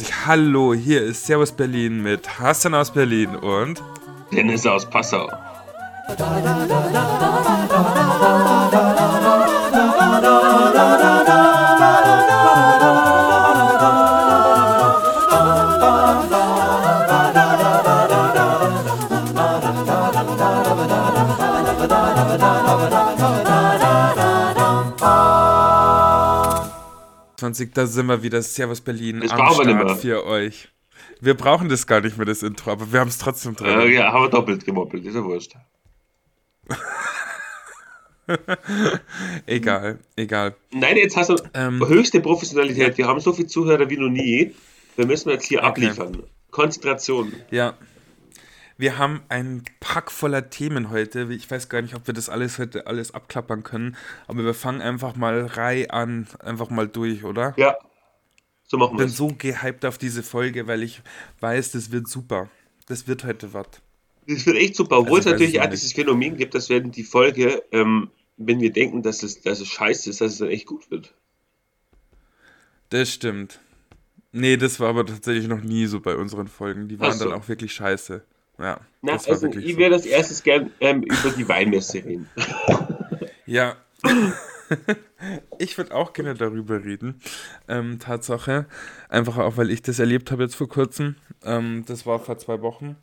2023. Hallo, hier ist Servus Berlin mit Hassan aus Berlin und Dennis aus Passau. 20, da sind wir wieder. Servus Berlin Das am brauchen wir nicht Start für euch. Wir brauchen das gar nicht mehr, das Intro, aber wir haben es trotzdem drin. Äh, ja, haben wir doppelt gemoppelt, ist ja wurscht. Egal, egal. Nein, jetzt hast du Ähm, höchste Professionalität. Wir haben so viele Zuhörer wie noch nie. Wir müssen jetzt hier Okay. abliefern. Konzentration. Ja. Wir haben einen Pack voller Themen heute. Ich weiß gar nicht, ob wir das alles heute alles abklappern können, aber wir fangen einfach mal Reihe an, einfach mal durch, oder? Ja, so machen Ich wir bin es. so gehypt auf diese Folge, weil ich weiß, das wird super. Das wird heute was. Das wird echt super, obwohl Also, es natürlich ich auch dieses Phänomen gibt, dass wenn die Folge, ähm, wenn wir denken, dass es, dass es scheiße ist, dass es dann echt gut wird. Das stimmt. Nee, das war aber tatsächlich noch nie so bei unseren Folgen. Die waren so. dann auch wirklich scheiße. Ja, Na, das also ich so. werde als erstes gern ähm, über die Weinmesse reden. Ja. ich würde auch gerne darüber reden. Ähm, Tatsache. Einfach auch, weil ich das erlebt habe jetzt vor kurzem. Ähm, das war vor zwei Wochen.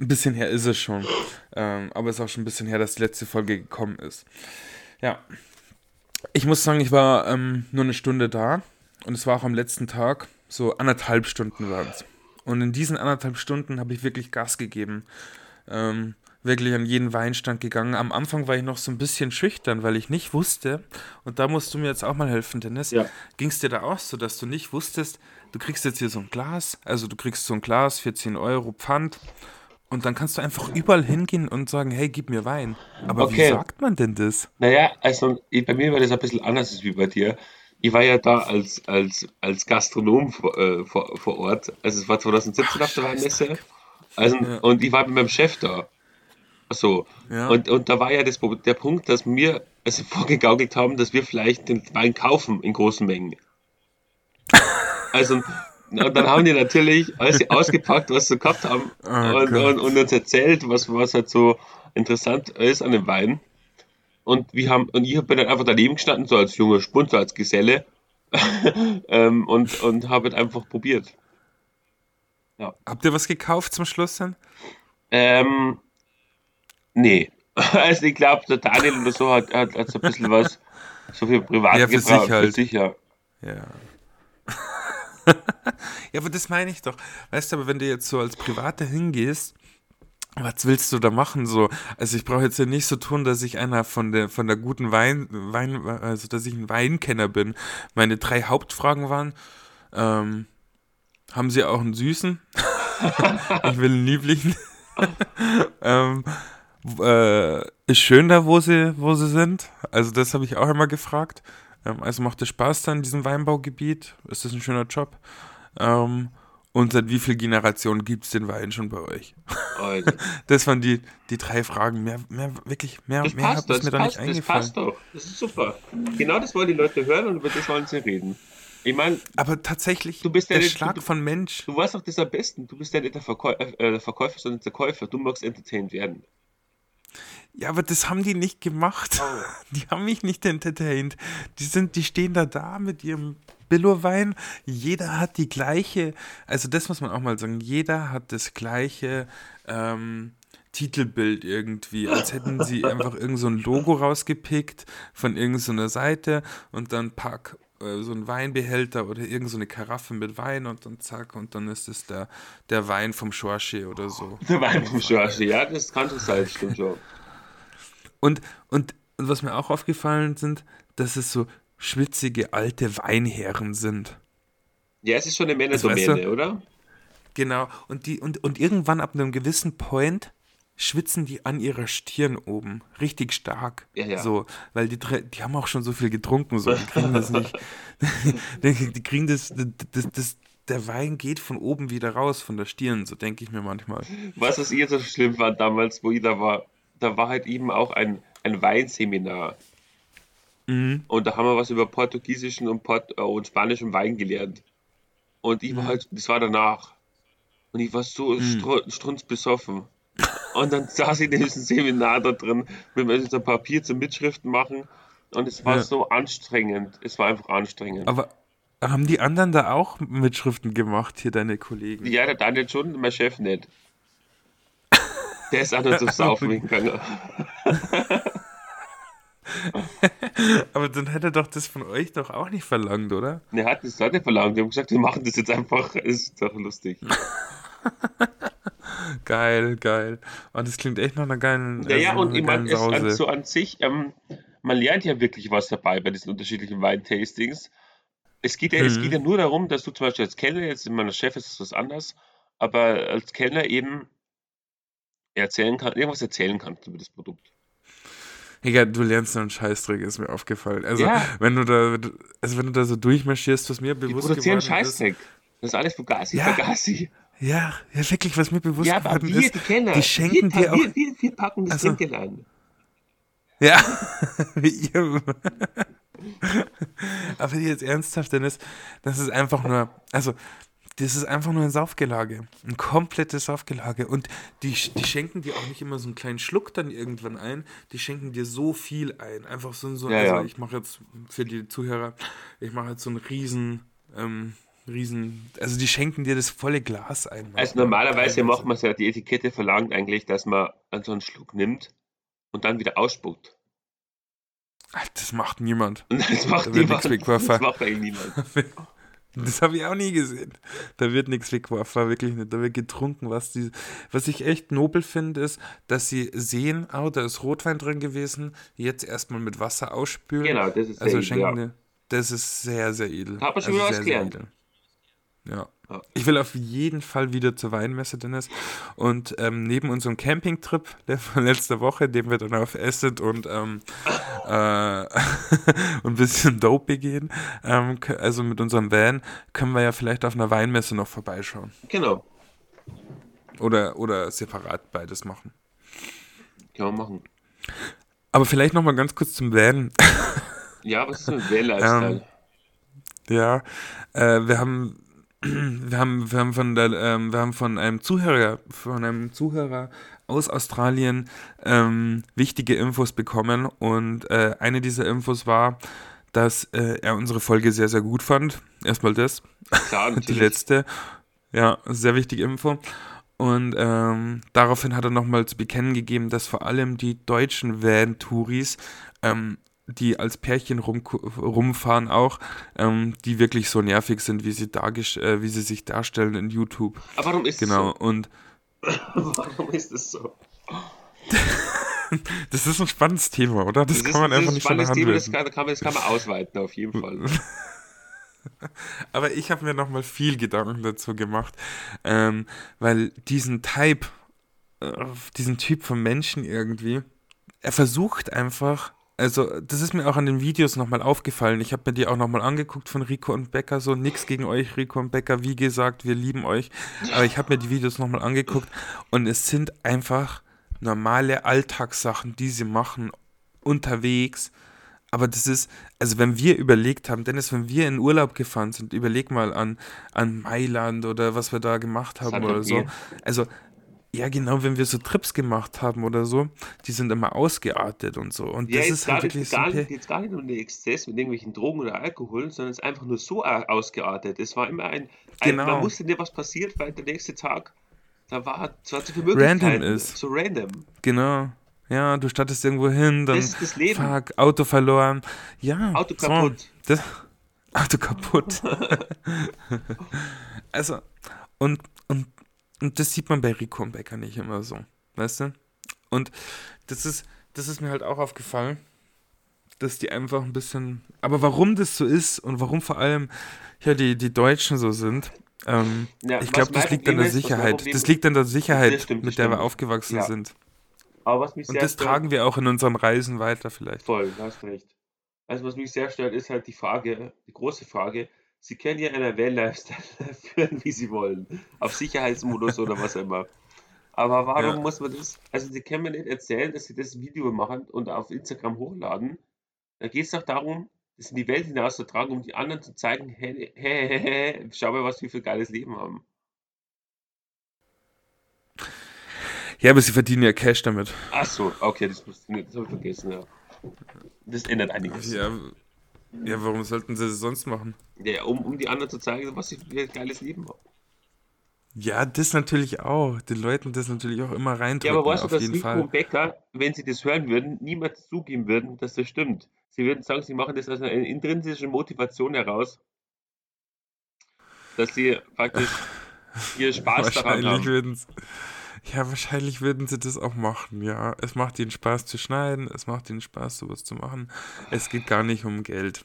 Ein bisschen her ist es schon. Ähm, aber es ist auch schon ein bisschen her, dass die letzte Folge gekommen ist. Ja. Ich muss sagen, ich war ähm, nur eine Stunde da. Und es war auch am letzten Tag. So anderthalb Stunden waren es. Und in diesen anderthalb Stunden habe ich wirklich Gas gegeben. Ähm, wirklich an jeden Weinstand gegangen. Am Anfang war ich noch so ein bisschen schüchtern, weil ich nicht wusste, und da musst du mir jetzt auch mal helfen, Dennis. Ja. Ging es dir da auch so, dass du nicht wusstest, du kriegst jetzt hier so ein Glas, also du kriegst so ein Glas, 14 Euro Pfand, und dann kannst du einfach überall hingehen und sagen, hey, gib mir Wein. Aber wie Okay. sagt man denn das? Naja, also ich, bei mir war das ein bisschen anders als wie bei dir. Ich war ja da als, als, als Gastronom vor, äh, vor, vor Ort. Also es war 2017 auf der Weinmesse. Also, Und ich war mit meinem Chef da. So. Ja. Und, und da war ja das, der Punkt, dass wir also vorgegaukelt haben, dass wir vielleicht den Wein kaufen in großen Mengen. Also, und dann haben die natürlich alles ausgepackt, was sie gehabt haben Oh und, und, und uns erzählt, was, was halt so interessant ist an dem Wein. Und wir haben, und ich bin dann einfach daneben gestanden, so als junger Spund, so als Geselle, ähm, und, und habe halt einfach probiert. Habt ihr was gekauft zum Schluss dann? Ähm, nee. Also ich glaube, der Daniel oder so hat, hat, hat so ein bisschen was, so viel privat Ja, für gebraucht, sich halt. Für sich, ja. Ja. ja, aber das meine ich doch. Weißt du, aber wenn du jetzt so als Privater hingehst, was willst du da machen? So, also ich brauche jetzt ja nicht so tun, dass ich einer von der von der guten Wein, Wein, also dass ich ein Weinkenner bin. Meine drei Hauptfragen waren: ähm, Haben Sie auch einen süßen? ich will einen lieblichen. ähm, äh, ist schön da, wo sie, wo sie sind. Also das habe ich auch immer gefragt. Ähm, also macht es Spaß da in diesem Weinbaugebiet? Ist das ein schöner Job? Ähm, und seit wie viel Generationen gibt es den Wein schon bei euch? Also, Das waren die, die drei Fragen. Mehr, mehr wirklich, mehr, das mehr passt, hat es das mir da nicht das eingefallen. passt doch. Das ist super. Genau das wollen die Leute hören und über das wollen sie reden. Ich meine, Aber tatsächlich, Du bist ja der nicht- Schlag du- von Mensch. du weißt doch das am besten. Du bist ja nicht der, Verkäu äh, der Verkäufer, sondern der Käufer. Du magst entertained werden. Ja, aber das haben die nicht gemacht. Oh. Die haben mich nicht entertained. Die sind, die stehen da da mit ihrem Billo-Wein. Jeder hat die gleiche, also das muss man auch mal sagen, jeder hat das gleiche ähm, Titelbild irgendwie, als hätten sie einfach irgend so ein Logo rausgepickt von irgendeiner Seite und dann pack so ein Weinbehälter oder irgend so eine Karaffe mit Wein und dann zack und dann ist es der, der Wein vom Schorche oder so. Der Wein vom Schorsch. Ja, das kann schon sein, stimmt schon. Und, und, und was mir auch aufgefallen sind, dass es so schwitzige alte Weinherren sind. Ja, es ist schon eine Das weißt Männerdomäne, du? oder? Genau. Und, die, und, und irgendwann ab einem gewissen Point schwitzen die an ihrer Stirn oben. Richtig stark. Ja, ja. So, weil die, die haben auch schon so viel getrunken, so. Die kriegen das nicht. die, kriegen das, das, das, der Wein geht von oben wieder raus, von der Stirn, so denke ich mir manchmal. Was, was ich so schlimm fand damals, wo ich da war, da war halt eben auch ein, ein Weinseminar. Mhm. Und da haben wir was über portugiesischen und, Port äh, und spanischen Wein gelernt. Und ich war Mhm. halt, das war danach. Und ich war so Mhm. stru strunzbesoffen. Und dann saß ich in diesem Seminar da drin, mit ein Papier zum Mitschriften machen. Und es war Ja. so anstrengend. Es war einfach anstrengend. Aber haben die anderen da auch Mitschriften gemacht, hier deine Kollegen? Ja, der Daniel schon, mein Chef nicht. Der ist auch nur zum Saufen hingegangen. Aber dann hätte er doch das von euch doch auch nicht verlangt, oder? Er hat das nicht verlangt. Die haben gesagt, wir machen das jetzt einfach. Ist doch lustig. Geil, geil. Und das klingt echt nach einer geilen, Ja, ja, also und ich meine, an, so an sich, ähm, man lernt ja wirklich was dabei bei diesen unterschiedlichen Weintastings. Es geht ja, es geht Mhm. ja nur darum, dass du zum Beispiel als Kellner, jetzt in meiner Chef ist es was anderes, aber als Kellner eben erzählen kann, irgendwas erzählen kannst über das Produkt. Egal, du lernst einen Scheißdreck, ist mir aufgefallen. Also, Ja. wenn du da, also wenn du da so durchmarschierst, was mir bewusst geworden ist. Scheißdreck. Das ist alles Fugazi, Ja. Fugazi. Ja, ja, wirklich, was mir bewusst Ja, aber geworden wir, ist. die Kellner, die schenken wir, dir auch- wir, wir, packen das Ach so. Trinkgeld ein. Ja, wie ihr. Aber jetzt ernsthaft, Dennis, das ist einfach nur, also, das ist einfach nur ein Saufgelage. Ein komplettes Saufgelage. Und die, die schenken dir auch nicht immer so einen kleinen Schluck dann irgendwann ein, die schenken dir so viel ein. Einfach so, so Ja, also ja. ich mache jetzt für die Zuhörer, ich mache jetzt so einen riesen, ähm, riesen, also die schenken dir das volle Glas ein. Also manchmal. normalerweise macht man es ja, die Etikette verlangt eigentlich, dass man an so einen Schluck nimmt und dann wieder ausspuckt. Ach, Das macht niemand. Das macht Da niemand. Das macht eigentlich niemand. Das habe ich auch nie gesehen. Da wird nichts weggeworfen, wirklich nicht. Da wird getrunken. Was, die, was ich echt nobel finde, ist, dass sie sehen, oh, da ist Rotwein drin gewesen, jetzt erstmal mit Wasser ausspülen. Genau, das ist also sehr schenken edel, ja. Das ist sehr, sehr edel. Hat man schon also wieder was gelernt. Ja. Ja. Ich will auf jeden Fall wieder zur Weinmesse, Dennis. Und ähm, neben unserem Campingtrip der von letzter Woche, den wir dann auf Acid und ähm, äh, und ein bisschen Dope gehen, ähm, also mit unserem Van, können wir ja vielleicht auf einer Weinmesse noch vorbeischauen. Genau, Oder, oder separat beides machen. kann man machen. Aber vielleicht noch mal ganz kurz zum Van. Ja, was ist dem Van-Lifestyle? Ähm, Ja, äh, wir haben, wir haben, wir haben von der, ähm, wir haben von einem Zuhörer, von einem Zuhörer aus Australien ähm, wichtige Infos bekommen und äh, eine dieser Infos war, dass äh, er unsere Folge sehr, sehr gut fand. Erstmal das. Klar, Die letzte. Ja, sehr wichtige Info. Und ähm, daraufhin hat er nochmal zu bekennen gegeben, dass vor allem die deutschen Van-Touris, ähm, die als Pärchen rum, rumfahren auch, ähm, die wirklich so nervig sind, wie sie, äh, wie sie sich darstellen in YouTube. Aber warum ist Genau. Und es so? Warum ist es so? das ist ein spannendes Thema, oder? Das, ist- kann man ist einfach ein nicht von der Hand Thema, das kann, kann, man, das kann man ausweiten, auf jeden Fall. Aber ich habe mir nochmal viel Gedanken dazu gemacht, ähm, weil diesen Type, äh, diesen Typ von Menschen irgendwie, er versucht einfach, also das ist mir auch an den Videos nochmal aufgefallen, ich habe mir die auch nochmal angeguckt von Rico und Becker, so nix gegen euch, Rico und Becker, wie gesagt, wir lieben euch, aber ich habe mir die Videos nochmal angeguckt und es sind einfach normale Alltagssachen, die sie machen, unterwegs, aber das ist, also wenn wir überlegt haben, Dennis, wenn wir in Urlaub gefahren sind, überleg mal an, an Mailand oder was wir da gemacht haben oder so. Also, ja genau, wenn wir so Trips gemacht haben oder so, die sind immer ausgeartet und so. Und Ja, das ist halt wirklich gar, so. nicht, jetzt gar nicht um den Exzess mit irgendwelchen Drogen oder Alkohol, sondern es ist einfach nur so a- ausgeartet. Es war immer ein, ein Genau. man wusste nicht, was passiert, weil der nächste Tag, da war, es war zu viele Möglichkeiten. Random ist. So random. Genau. Ja, du startest irgendwo hin, dann Das ist das Leben. fuck, Auto verloren. Ja. Auto so, kaputt. Das, Auto kaputt. also, und, und, und das sieht man bei Rico und Becker nicht immer so. Weißt du? Und das ist, das ist mir halt auch aufgefallen, dass die einfach ein bisschen. Aber warum das so ist und warum vor allem ja, die, die Deutschen so sind, ähm, Ja, ich glaube, das liegt an der Sicherheit. Das liegt an der Sicherheit, mit der wir aufgewachsen Ja. sind. Aber was mich Und sehr das stört, tragen wir auch in unseren Reisen weiter vielleicht. voll, du hast recht. Also was mich sehr stört, ist halt die Frage, die große Frage, sie können ja einen Van-Lifestyle führen, wie sie wollen. Auf Sicherheitsmodus oder was immer. Aber warum Ja. muss man das? Also sie können mir nicht erzählen, dass sie das Video machen und auf Instagram hochladen. Da geht es doch darum, das in die Welt hinauszutragen, um die anderen zu zeigen, hey, hey, hey, hey, schau mal, was wir für ein geiles Leben haben. Ja, aber sie verdienen ja Cash damit. Ach so, okay, das, das habe ich vergessen, ja. Das ändert einiges. Ja, ja, warum sollten sie das sonst machen? Ja, um, um die anderen zu zeigen, was sie für ein geiles Leben haben. Ja, das natürlich auch. Den Leuten das natürlich auch immer reindrücken. Ja, aber weißt du, dass Rico Fall. und Becker, wenn sie das hören würden, niemals zugeben würden, dass das stimmt. Sie würden sagen, sie machen das aus einer intrinsischen Motivation heraus, dass sie praktisch ihr Spaß daran haben. würden sie, ja, wahrscheinlich würden sie das auch machen, ja. Es macht ihnen Spaß zu schneiden, es macht ihnen Spaß, sowas zu machen. Es geht gar nicht um Geld.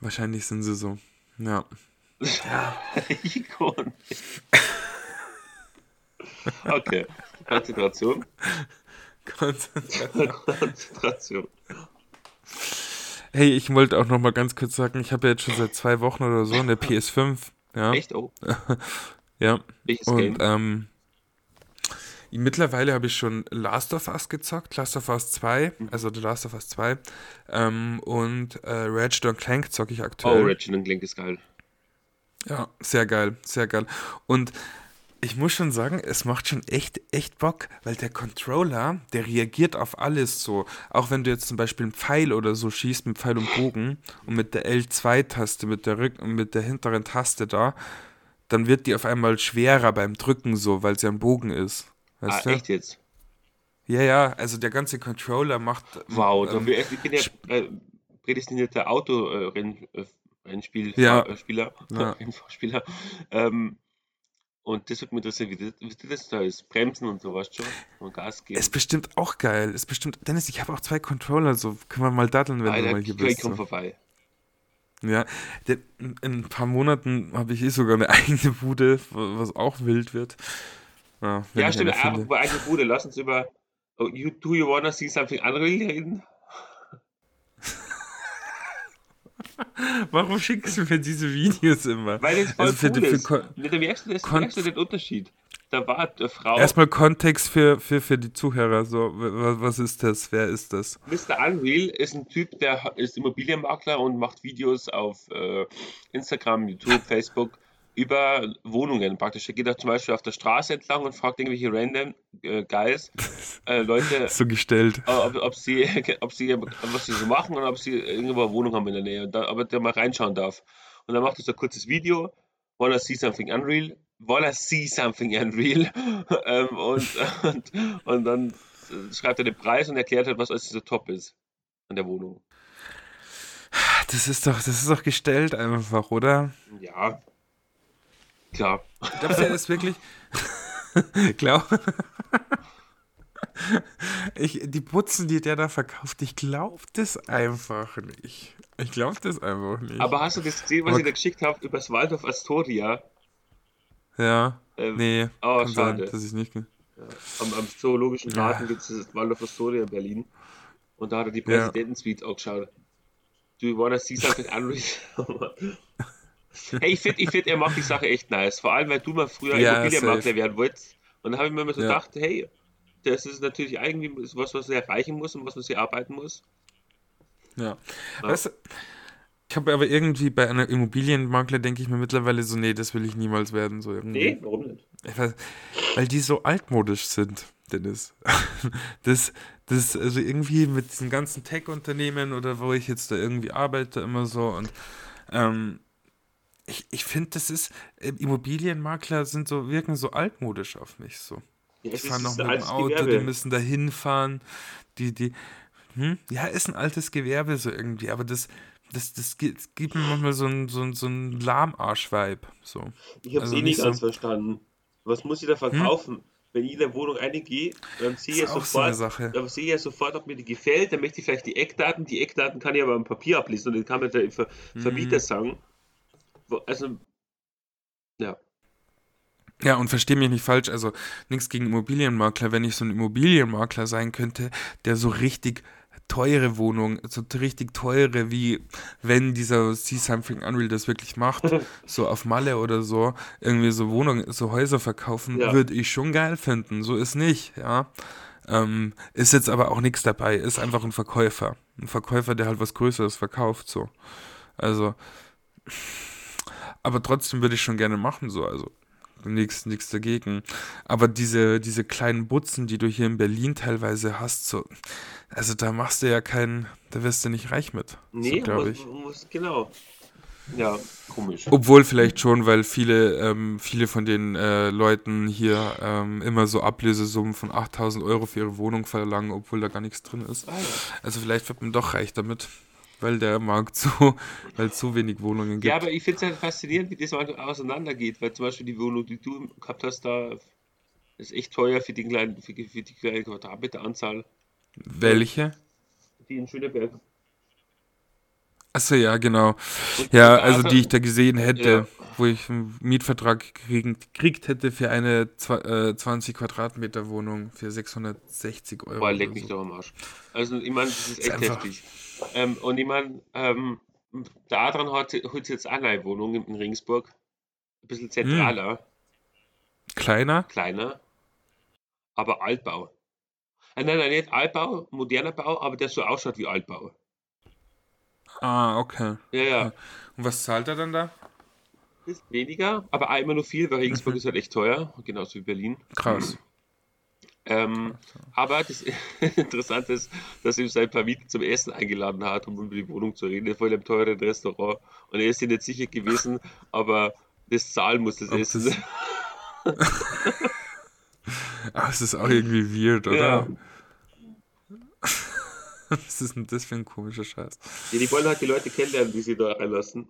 Wahrscheinlich sind sie so. Ja. Und Okay, Konzentration. Konzentration. Hey, ich wollte auch noch mal ganz kurz sagen, ich habe ja jetzt schon seit zwei Wochen oder so eine PS5, ja. Echt? Oh, Ja. welches Und Game? ähm, mittlerweile habe ich schon Last of Us gezockt, Last of Us 2, Mhm. also The Last of Us 2. Ähm, und äh, Ratchet Clank zocke ich Oh, aktuell. Ratchet Clank ist geil. Ja, sehr geil, sehr geil. Und ich muss schon sagen, es macht schon echt, echt Bock, weil der Controller, der reagiert auf alles so. Auch wenn du jetzt zum Beispiel einen Pfeil oder so schießt mit Pfeil und Bogen und mit der L2-Taste, mit der Rück mit der hinteren Taste da, dann wird die auf einmal schwerer beim Drücken so, weil sie ein Bogen ist. Ah, Weißt du? echt jetzt? Ja, ja, also der ganze Controller macht. Wow, ähm, dafür, ich bin ja äh, prädestinierter Auto-Rennspiel, Ja. äh, Spieler, Ja. Rennfahrspieler. Ähm, und das würde mich interessieren, wie das, wie das da ist. Bremsen und sowas schon und Gas geben. ist bestimmt auch geil. Ist bestimmt. Dennis, ich habe auch zwei Controller, so können wir mal daddeln, wenn du Alter, mal hier ich, ich bist. komm So. vorbei. Ja, in ein paar Monaten habe ich eh sogar eine eigene Bude, was auch wild wird. Ja, Ja, stimmt, über eigene Bude. Lass uns über oh, you, Do You Wanna See Something Unreal reden? Warum schickst du mir diese Videos immer? Weil das voll Also für- cool für ist. Kon- Da merkst du, merkst du den Unterschied. Da war eine Frau, Erstmal Kontext für, für, für die Zuhörer. So, was, ist das? Wer ist das? Mr. Unreal ist ein Typ, der ist Immobilienmakler und macht Videos auf äh, Instagram, YouTube, Facebook über Wohnungen praktisch. Er geht auch zum Beispiel auf der Straße entlang und fragt irgendwelche random äh, Guys, äh, Leute, So gestellt. äh, ob, ob, sie, ob sie, was sie so machen und ob sie irgendwo eine Wohnung haben in der Nähe, und da, ob er da mal reinschauen darf. Und dann macht er so ein kurzes Video, wanna see something unreal, wanna see something unreal, ähm, und, und, und dann schreibt er den Preis und erklärt halt, was alles so top ist an der Wohnung. Das ist doch, das ist doch gestellt einfach, oder? Ja, klar. Glaubst du, er ist wirklich. Glaub. Ich, die Putzen, die der da verkauft, ich glaube das einfach nicht. Ich glaube das einfach nicht. Aber hast du das gesehen, was ich da geschickt habe über das Waldorf Astoria? ja, Ähm, nee, oh, kann sein, schade. dass ich nicht. ge- Am, am Zoologischen Ja. Garten gibt es das Waldorf Astoria in Berlin. Und da hat er die Ja. Präsidentensuite auch geschaut. Do you wanna see something unreal? hey, ich finde, ich find, er macht die Sache echt nice. Vor allem, weil du mal früher Ja, Immobilienmakler werden wolltest. Und da habe ich mir immer so Ja. gedacht, hey, das ist natürlich irgendwie was, was er erreichen muss und was man sich arbeiten muss. Ja. Weißt du, ich habe aber irgendwie bei einer Immobilienmakler denke ich mir mittlerweile so, nee, das will ich niemals werden. So irgendwie. Nee, warum nicht? Ich weiß, weil die so altmodisch sind, Dennis. Das, das, also irgendwie mit diesen ganzen Tech-Unternehmen oder wo ich jetzt da irgendwie arbeite, immer so und ähm, ich, ich finde, das ist, äh, Immobilienmakler sind so, wirken so altmodisch auf mich so. Ja, Die fahren noch mit dem Auto, die Gewerbe. müssen da hinfahren, die, die, hm? Ja, ist ein altes Gewerbe so irgendwie, aber das, das, das gibt, gibt mir manchmal so ein, so ein, so ein Lahmarsch-Vibe, so. Ich habe es Also eh nicht nicht ganz so- verstanden. Was muss ich da verkaufen? Wenn ich in der Wohnung eingehe, dann sehe ich ja so sofort, Sache. dann sehe ich ja sofort, ob mir die gefällt. Dann möchte ich vielleicht die Eckdaten. Die Eckdaten kann ich aber am Papier ablesen und dann kann mir der Ver Mhm. Vermieter sagen. Also, ja. Ja, und versteh mich nicht falsch, also nichts gegen Immobilienmakler, wenn ich so ein Immobilienmakler sein könnte, der so richtig teure Wohnungen, so richtig teure, wie wenn dieser See Something Unreal das wirklich macht, so auf Malle oder so, irgendwie so Wohnungen, so Häuser verkaufen, Ja. würde ich schon geil finden. So ist nicht, ja. Ähm, ist jetzt aber auch nichts dabei, ist einfach ein Verkäufer. Ein Verkäufer, der halt was Größeres verkauft, so. Also, aber trotzdem würde ich schon gerne machen, so, also nichts nichts dagegen. Aber diese, diese kleinen Butzen, die du hier in Berlin teilweise hast, so, also da machst du ja keinen, da wirst du nicht reich mit. Nee, so, glaube ich. Muss, genau. Ja, komisch. Obwohl vielleicht schon, weil viele, ähm, viele von den äh, Leuten hier ähm, immer so Ablösesummen von 8000 Euro für ihre Wohnung verlangen, obwohl da gar nichts drin ist. Ah. Also vielleicht wird man doch reich damit weil der Markt so, weil es so wenig Wohnungen gibt. Ja, aber ich finde es halt faszinierend, wie das mal auseinandergeht, weil zum Beispiel die Wohnung, die du gehabt hast, da ist echt teuer für die kleine, für, für die kleine Quadratmeteranzahl. Welche? Die in Schöneberg. Achso, ja, genau. Und ja, also die ich da gesehen hätte, ja. wo ich einen Mietvertrag gekriegt hätte für eine 20 äh, Quadratmeter Wohnung für 660 Euro. Boah, leck mich so. doch am Arsch. Also, ich meine, das ist echt ist heftig. Ähm, und ich meine, ähm, daran hat, hat jetzt auch eine Wohnung in Ringsburg. Ein bisschen zentraler. Hm. Kleiner? Kleiner. Aber Altbau. Äh, nein, nein, nicht Altbau, moderner Bau, aber der so ausschaut wie Altbau. Ah, okay. Ja, ja. Und was zahlt er dann da? Ist weniger, aber auch immer nur viel, weil Regensburg mhm. ist halt echt teuer, genauso wie Berlin. Krass. Ähm, aber das Interessante ist, dass ihm sein Vermieter zum Essen eingeladen hat, um über die Wohnung zu reden, vor einem teuren Restaurant. Und er ist sich nicht sicher gewesen, aber das zahlen muss das Ob Essen. Das... Ach, es ist auch irgendwie weird, oder? Ja. Was ist denn das für ein komischer Scheiß? Ja, die wollen halt die Leute kennenlernen, die sie da reinlassen.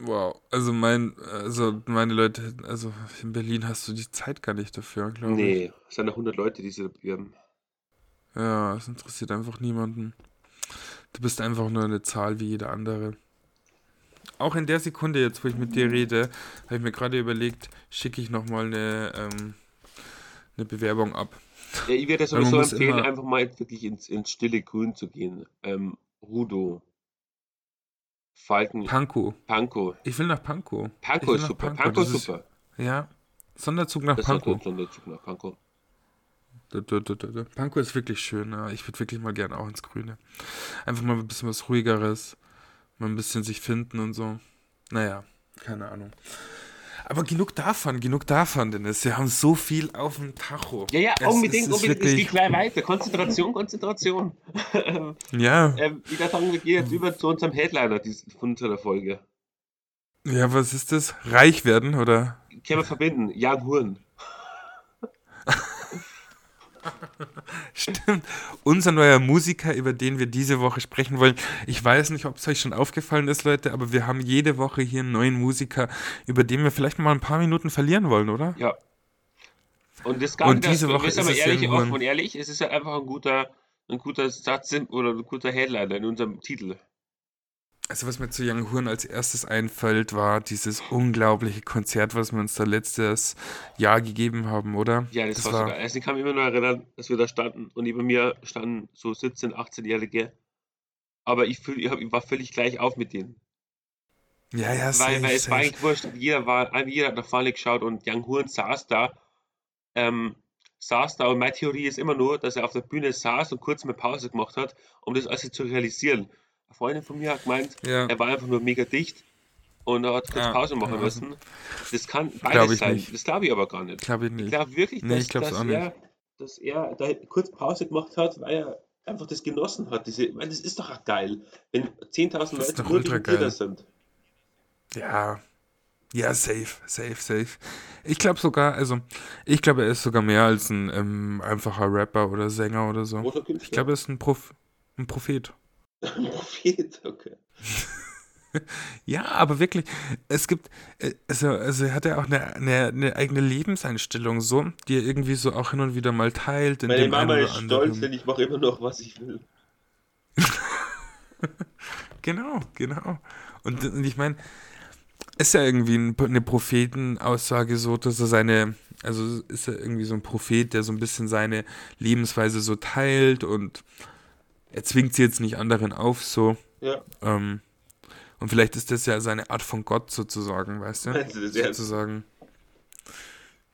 Wow, also mein, also meine Leute, also in Berlin hast du die Zeit gar nicht dafür, glaube ich. Nee, es sind ja 100 Leute, die sie bewerben. Ja, es interessiert einfach niemanden. Du bist einfach nur eine Zahl wie jeder andere. Auch in der Sekunde jetzt, wo ich mit dir rede, habe ich mir gerade überlegt, schicke ich nochmal eine, ähm, eine Bewerbung ab. Ja, ich würde sowieso empfehlen, einfach mal wirklich ins, ins stille Grün zu gehen. Ähm, Rudo. Falken. Pankow. Pankow. Ich will nach Pankow. Pankow ist super. Pankow, Pankow ist super. Ja. Sonderzug nach das Pankow. Sonderzug nach Pankow. Pankow ist wirklich schön. Ja. Ich würde wirklich mal gerne auch ins Grüne. Einfach mal ein bisschen was ruhigeres. Mal ein bisschen sich finden und so. Naja, keine Ahnung. Aber genug davon, genug davon, Dennis. Wir haben so viel auf dem Tacho. Ja, ja, es, unbedingt, es unbedingt. Es geht gleich weiter. Konzentration, Konzentration. ja. Ähm, ich würde sagen, wir gehen jetzt über zu unserem Headliner von unserer Folge. Ja, was ist das? Reich werden, oder? Können wir verbinden. Jan Huren. Stimmt. Unser neuer Musiker, über den wir diese Woche sprechen wollen. Ich weiß nicht, ob es euch schon aufgefallen ist, Leute, aber wir haben jede Woche hier einen neuen Musiker, über den wir vielleicht mal ein paar Minuten verlieren wollen, oder? Ja. Und das gar und diese Woche ist aber ehrlich, offen und ehrlich, es ist halt einfach ein guter, ein guter Satz oder ein guter Headliner in unserem Titel. Also was mir zu Young Horn als erstes einfällt, war dieses unglaubliche Konzert, was wir uns da letztes Jahr gegeben haben, oder? Ja, das, das war sogar. Also ich kann mich immer nur erinnern, dass wir da standen und neben mir standen so 17-, 18-Jährige. Aber ich, fühl, ich, war völlig gleich auf mit denen. Ja, ja, safe, Weil, weil es war eigentlich wurscht, jeder, war, jeder hat nach vorne geschaut und Young Horn saß da. Ähm, saß da und meine Theorie ist immer nur, dass er auf der Bühne saß und kurz mal Pause gemacht hat, um das alles zu realisieren. Eine Freundin von mir hat gemeint, ja. er war einfach nur mega dicht und er hat kurz ja, Pause machen ja. müssen. Das kann beides sein. Nicht. Das glaube ich aber gar nicht. Glaube ich nicht. Ich glaube wirklich, nee, dass, dass, er, dass er da kurz Pause gemacht hat, weil er einfach das genossen hat. Diese, ich meine, das ist doch auch geil, wenn 10.000 Leute nur die sind. Ja, ja, safe, safe, safe. Ich glaube sogar, also, ich glaube, er ist sogar mehr als ein ähm, einfacher Rapper oder Sänger oder so. Ich glaube, er ist ein, Prof ein Prophet. Prophet, okay. ja, aber wirklich, es gibt, äh, also, also er hat ja auch eine, eine, eine, eigene Lebenseinstellung so, die er irgendwie so auch hin und wieder mal teilt. In Meine Mama ist stolz, denn ich mache immer noch, was ich will. genau, genau. Und, und ich meine, ist ja irgendwie eine Prophetenaussage so, dass er seine, also ist er irgendwie so ein Prophet, der so ein bisschen seine Lebensweise so teilt und er zwingt sie jetzt nicht anderen auf, so. Ja. Ähm, und vielleicht ist das ja seine Art von Gott sozusagen, weißt du? Meinst du das sozusagen.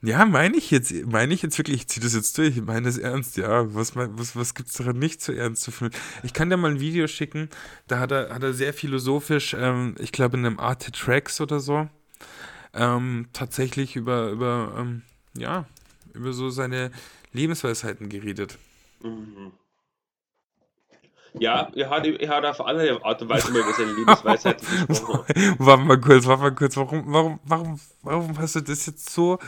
Ja, meine ich jetzt, meine ich jetzt wirklich, ich ziehe das jetzt durch, ich meine das ernst, ja. Was, was, was gibt es daran nicht so ernst zu finden? Ich kann dir mal ein Video schicken, da hat er, hat er sehr philosophisch, ähm, ich glaube in einem Arte Tracks oder so, ähm, tatsächlich über, über, ähm, ja, über so seine Lebensweisheiten geredet. Mhm. Ja, er hat, er hat auf andere Art und Weise mal über seine Lebensweisheiten gesprochen. warte mal kurz, warte mal kurz. Warum, warum, warum, warum hast du das jetzt so?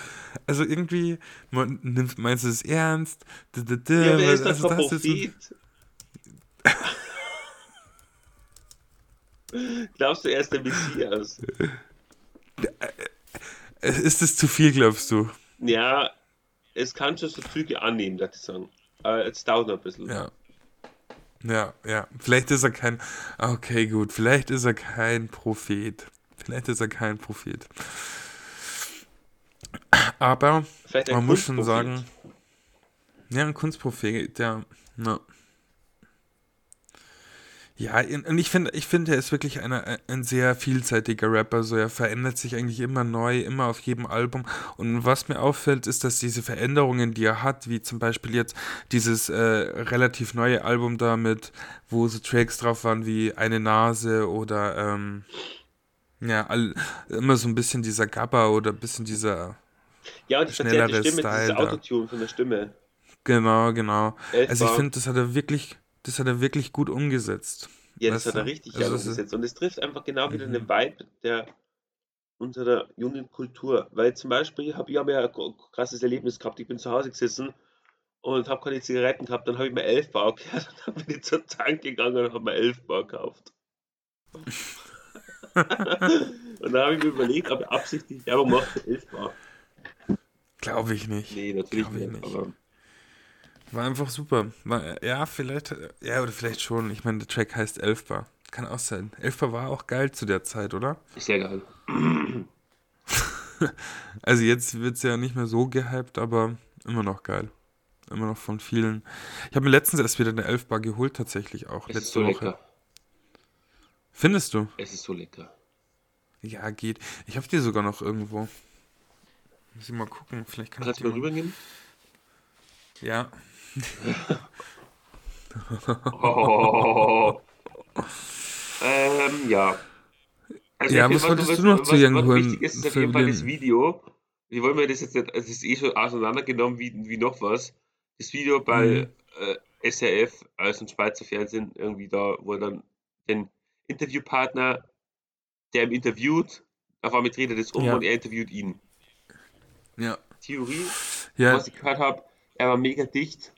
Also irgendwie, man, nimmt, meinst du es ernst? Ja, wer ist also, das Prophet? glaubst du, er ist der Messias? Äh, ist das zu viel, glaubst du? Ja, es kann schon so Züge annehmen, würde ich sagen. Aber es dauert noch ein bisschen. Ja. Ja, ja. Vielleicht ist er kein. Okay, gut. Vielleicht ist er kein Prophet. Vielleicht ist er kein Prophet. Aber man muss schon sagen. Ja, ein Kunstprophet, der. Ja. Ja, und ich finde, ich finde, er ist wirklich eine, ein sehr vielseitiger Rapper. So, er verändert sich eigentlich immer neu, immer auf jedem Album. Und was mir auffällt, ist, dass diese Veränderungen, die er hat, wie zum Beispiel jetzt dieses äh, relativ neue Album da mit, wo so Tracks drauf waren wie Eine Nase oder ähm, ja, all, immer so ein bisschen dieser Gabba oder ein bisschen dieser ja, und die schnellere Stimme, Style. Autotune von der Stimme. Genau, genau. Elfbar. Also ich finde, das hat er wirklich das hat er wirklich gut umgesetzt. Ja, das hat er richtig also umgesetzt. Und es trifft einfach genau wieder mhm. eine Vibe der unserer jungen Kultur. Weil zum Beispiel habe ich hab ja ein krasses Erlebnis gehabt. Ich bin zu Hause gesessen und habe keine Zigaretten gehabt. Dann habe ich mir 11 Bar gehört und dann bin ich zur Tank gegangen und habe mir 11 Bar gekauft. und dann habe ich mir überlegt, ob ich absichtlich Werbung mache für 11 Bar. Glaube ich nicht. Nee, natürlich nicht, nicht. War einfach super. War, ja, vielleicht, ja, oder vielleicht schon. Ich meine, der Track heißt Elfbar. Kann auch sein. Elfbar war auch geil zu der Zeit, oder? Sehr geil. also jetzt wird es ja nicht mehr so gehypt, aber immer noch geil. Immer noch von vielen. Ich habe mir letztens erst wieder eine Elfbar geholt, tatsächlich auch. Es letzte ist so Woche. lecker. Findest du? Es ist so lecker. Ja, geht. Ich habe die sogar noch irgendwo. Muss ich mal gucken. Vielleicht kann Kannst du mal rübergehen? Ja, oh. ähm, ja. Also ja, was wolltest was, du noch was, zu Young Was wichtig ist, ist auf jeden Fall das Video. Wie wollen wir das jetzt nicht, es ist eh schon auseinandergenommen wie, wie noch was. Das Video bei mhm. äh, SRF, also ein Schweizer Fernsehen, irgendwie da, wo dann den Interviewpartner, der ihm interviewt, auf einmal dreht er das um ja. und er interviewt ihn. Ja. Theorie, ja. was ich gehört habe, er war mega dicht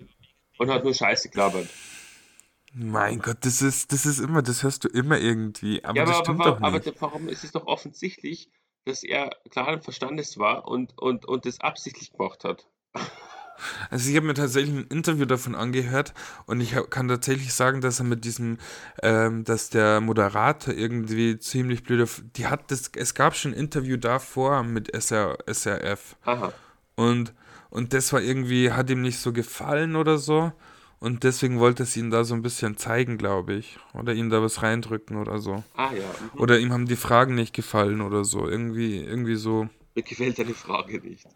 und hat nur Scheiße gelabert. Mein Gott, das ist, das ist immer, das hörst du immer irgendwie. Aber ja, aber, das stimmt aber, doch nicht. aber warum ist es doch offensichtlich, dass er klaren Verstandes war und, und, und das absichtlich gemacht hat? Also ich habe mir tatsächlich ein Interview davon angehört und ich kann tatsächlich sagen, dass er mit diesem, ähm, dass der Moderator irgendwie ziemlich blöde, die hat das, es gab schon ein Interview davor mit SR, SRF. Aha. Und und das war irgendwie, hat ihm nicht so gefallen oder so. Und deswegen wollte es ihn da so ein bisschen zeigen, glaube ich. Oder ihm da was reindrücken oder so. Ah ja. Mhm. Oder ihm haben die Fragen nicht gefallen oder so. Irgendwie, irgendwie so. Mir gefällt deine Frage nicht.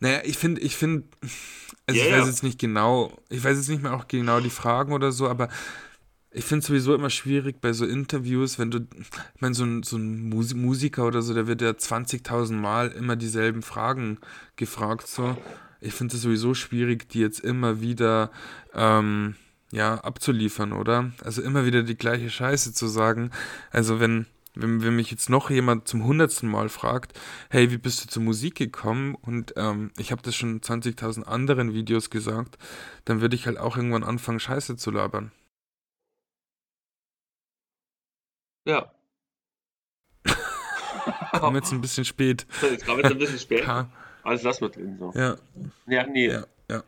Naja, ich finde, ich finde, also yeah, ich weiß jetzt nicht genau, ich weiß jetzt nicht mehr auch genau die Fragen oder so, aber ich finde es sowieso immer schwierig bei so Interviews, wenn du, ich meine, so ein, so ein Musiker oder so, der wird ja 20.000 Mal immer dieselben Fragen gefragt, so. Ich finde es sowieso schwierig, die jetzt immer wieder, ähm, ja, abzuliefern, oder? Also immer wieder die gleiche Scheiße zu sagen. Also wenn, wenn, wenn mich jetzt noch jemand zum hundertsten Mal fragt, hey, wie bist du zur Musik gekommen? Und ähm, ich habe das schon 20.000 anderen Videos gesagt, dann würde ich halt auch irgendwann anfangen, Scheiße zu labern. Ja. Kam jetzt ein bisschen spät. Jetzt kam jetzt ein bisschen spät. Ja. Alles lassen wir drin. So. Ja. Ja, nee. Ja, ja.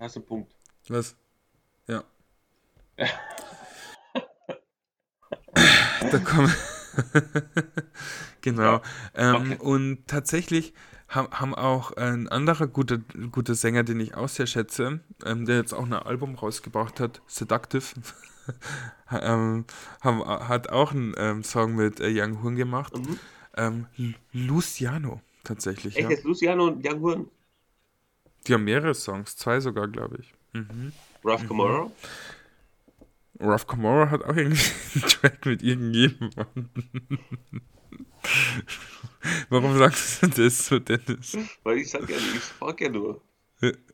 Hast du einen Punkt. Was? Ja. da kommen. genau. Ja. Ähm, okay. Und tatsächlich haben, haben auch ein anderer guter, guter Sänger, den ich auch sehr schätze, ähm, der jetzt auch ein Album rausgebracht hat, Seductive. ähm, haben, hat auch einen ähm, Song mit äh, Young Horn gemacht. Mhm. Ähm, Luciano. tatsächlich. Echt, ja. jetzt Luciano und Young Horn? Die haben mehrere Songs, zwei sogar, glaube ich. Mhm. Ralph Mhm. Camora? Ralph Kamora hat auch irgendwie einen Track mit irgendjemandem. Warum sagst du das so, Dennis? Weil ich sag ja, ich frag ja nur.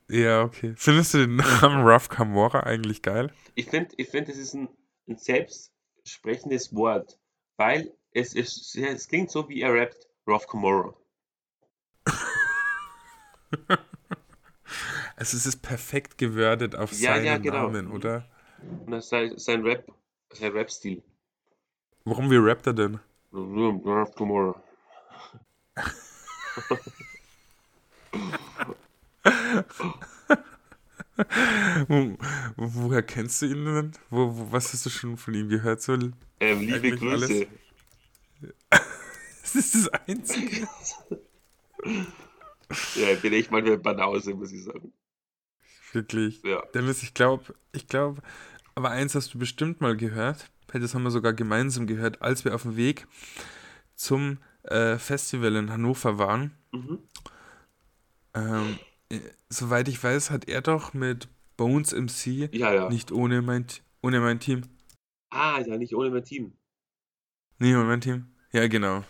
Ja, okay. Findest du den Namen Ralph Kamora eigentlich geil? Ich finde, ich find, das ist ein, ein selbstsprechendes Wort, weil es, ist, es klingt so, wie er rappt, Ralph Camora. Also es ist perfekt gewordet auf Ja, seinen ja, genau. Namen, oder? Und sein, sein Rap, sein Rap-Stil. Warum, wie rappt er denn? Ralph Camora. Wo, woher kennst du ihn denn? Wo, wo, was hast du schon von ihm gehört? So, Ähm, liebe Grüße. das ist das Einzige. Ja, ich bin echt manchmal Banause, muss ich sagen. Wirklich. Ja. Dennis, ich glaube, ich glaube, aber eins hast du bestimmt mal gehört, das haben wir sogar gemeinsam gehört, als wir auf dem Weg zum äh, Festival in Hannover waren. Mhm. Ähm, äh, soweit ich weiß, hat er doch mit Bones MC Ja, ja. nicht ohne mein, ohne mein Team. Ah, ja, nicht ohne mein Team. Nee, ohne mein Team. Ja, genau.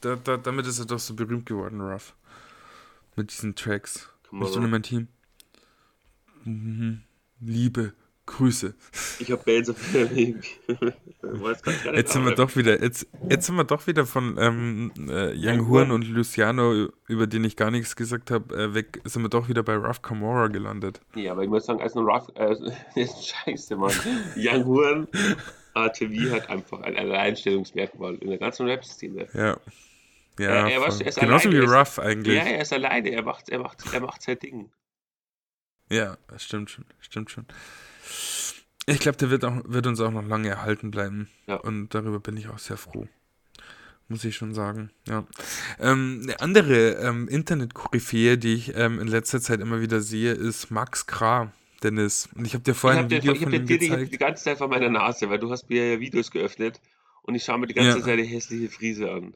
Da, da, damit ist er doch so berühmt geworden, Ruff. Mit diesen Tracks. Nicht ohne mein Team. Mhm. Liebe, Grüße. Ich hab Bands auf Jetzt sind wir doch wieder, jetzt, jetzt sind wir doch wieder von ähm, äh, Young Horn. und Luciano, über den ich gar nichts gesagt habe, äh, weg, sind wir doch wieder bei Ruff Camora gelandet. Ja, aber ich muss sagen, als ein Rough, äh, ist scheiße, Mann. Young Horn ATV hat einfach ein Alleinstellungsmerkmal in der ganzen Rap-Szene. Ja. Ja, Er- er er ist genauso wie alleine, ist- Ruff eigentlich. Ja, er ist alleine, er macht, er macht, er macht sein Ding. Ja, stimmt schon, stimmt schon. Ich glaube, der wird, auch, wird uns auch noch lange erhalten bleiben. Ja. Und darüber bin ich auch sehr froh. Muss ich schon sagen, ja. Ähm, eine andere ähm, Internet-Koryphäe, die ich ähm, in letzter Zeit immer wieder sehe, ist Max Kra, Dennis. Und ich habe dir Ich vorhin ein dir, Video ich hab von dir ihm die, ich hab die gezeigt. ganze Zeit vor meiner Nase, weil du hast mir ja Videos geöffnet und ich schaue mir die ganze Ja. Zeit die hässliche Frise an.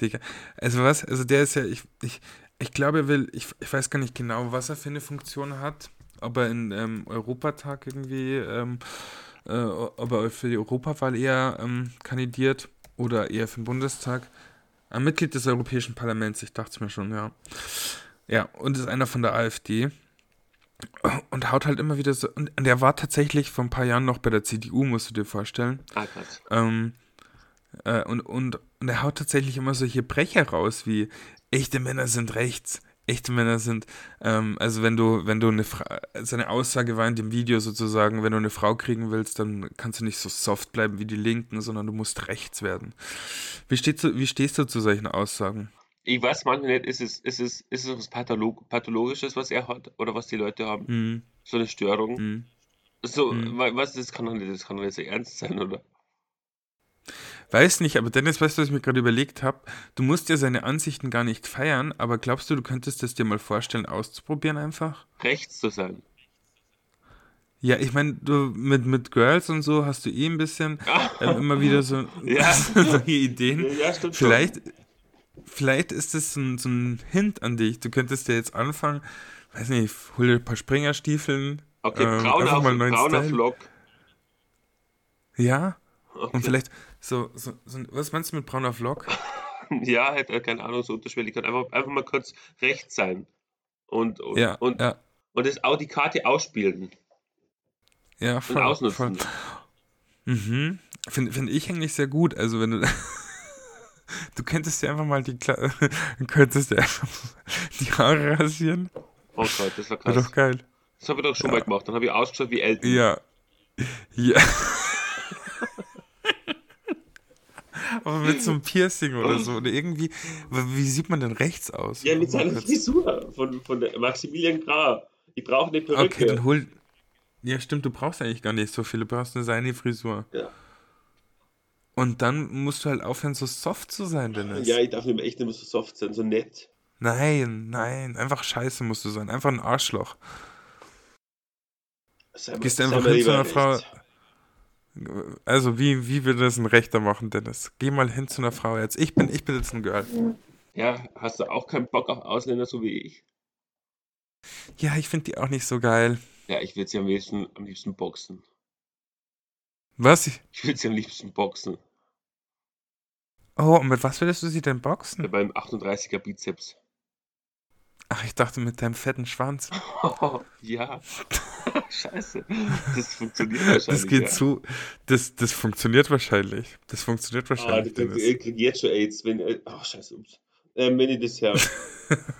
Digga. Also was, also der ist ja, ich, ich, ich glaube, er will, ich, ich weiß gar nicht genau, was er für eine Funktion hat, ob er in ähm, Europatag irgendwie, ähm, äh, ob er für die Europawahl eher ähm, kandidiert oder eher für den Bundestag. Ein Mitglied des Europäischen Parlaments, ich dachte es mir schon, ja. Ja, und ist einer von der AfD. Und haut halt immer wieder so, und, und er war tatsächlich vor ein paar Jahren noch bei der CDU, musst du dir vorstellen. Ah, krass. Ähm, äh, und, und, und er haut tatsächlich immer solche Brecher raus, wie echte Männer sind rechts, echte Männer sind, ähm, also wenn du, wenn du eine Fra seine Aussage war in dem Video sozusagen, wenn du eine Frau kriegen willst, dann kannst du nicht so soft bleiben wie die Linken, sondern du musst rechts werden. Wie, steht wie stehst du zu solchen Aussagen? Ich weiß manchmal nicht, ist es, ist es, ist es was Patholog Pathologisches, was er hat oder was die Leute haben? Hm, So eine Störung? hm. So, Hm. wa- was, das kann doch nicht, das kann doch nicht so ernst sein, oder? Weiß nicht, aber Dennis, weißt du, was ich mir gerade überlegt habe? Du musst ja seine Ansichten gar nicht feiern, aber glaubst du, du könntest es dir mal vorstellen, auszuprobieren einfach? Rechts zu sein. Ja, ich meine, du mit, mit Girls und so hast du eh ein bisschen ähm, immer wieder so Ja. solche Ideen. Ja, ja, stimmt schon. Vielleicht, vielleicht ist das so ein, so ein Hint an dich. Du könntest ja jetzt anfangen, weiß nicht, hol dir ein paar Springerstiefeln. Okay, ähm, brauner, brauner Style. Vlog. Ja, Okay. und vielleicht so, so, so, was meinst du mit brauner Vlog? Ja, hätte er keine Ahnung, so unterschwellig. Einfach, einfach mal kurz rechts sein. Und, und, Ja, und, ja, und das auch die Karte ausspielen ja, und voll, ausnutzen. voll. Mhm. Finde find ich eigentlich sehr gut. Also wenn du du könntest dir einfach mal die Kla könntest dir einfach die Haare rasieren. Oh Gott, das war Wäre doch krass. geil. Das habe ich doch schon Ja. mal gemacht. Dann habe ich ausgeschaut wie Elton. Ja. Ja. Aber mit so einem Piercing oder so. Oder irgendwie. Wie sieht man denn rechts aus? Ja, mit seiner Frisur von, von Maximilian Graf. Ich brauche eine Perücke. Okay, dann hol. Ja, stimmt, du brauchst eigentlich gar nicht so viel. Du brauchst nur seine Frisur. Ja. Und dann musst du halt aufhören, so soft zu sein, Dennis. ja, ich darf nicht mehr echt nicht mehr so soft sein, so nett. Nein, nein, einfach scheiße musst du sein. Einfach ein Arschloch. Sei mal- Gehst einfach hin zu einer Frau. Also, wie, wie würde das ein Rechter machen, Dennis? Geh mal hin zu einer Frau jetzt. Ich bin, ich bin jetzt ein Girl. Ja, hast du auch keinen Bock auf Ausländer, so wie ich? Ja, ich finde die auch nicht so geil. Ja, ich würde sie am liebsten, am liebsten boxen. Was? Ich würde sie am liebsten boxen. Oh, und mit was würdest du sie denn boxen? Mit meinem 38er Bizeps. Ach, ich dachte mit deinem fetten Schwanz. Oh, ja. Scheiße. Das funktioniert wahrscheinlich. Das geht ja. zu. Das, das funktioniert wahrscheinlich. Das funktioniert Ah, wahrscheinlich. ich krieg, Dennis. ich krieg jetzt schon AIDS, wenn. Oh, scheiße, ups. Ähm, wenn ich das höre.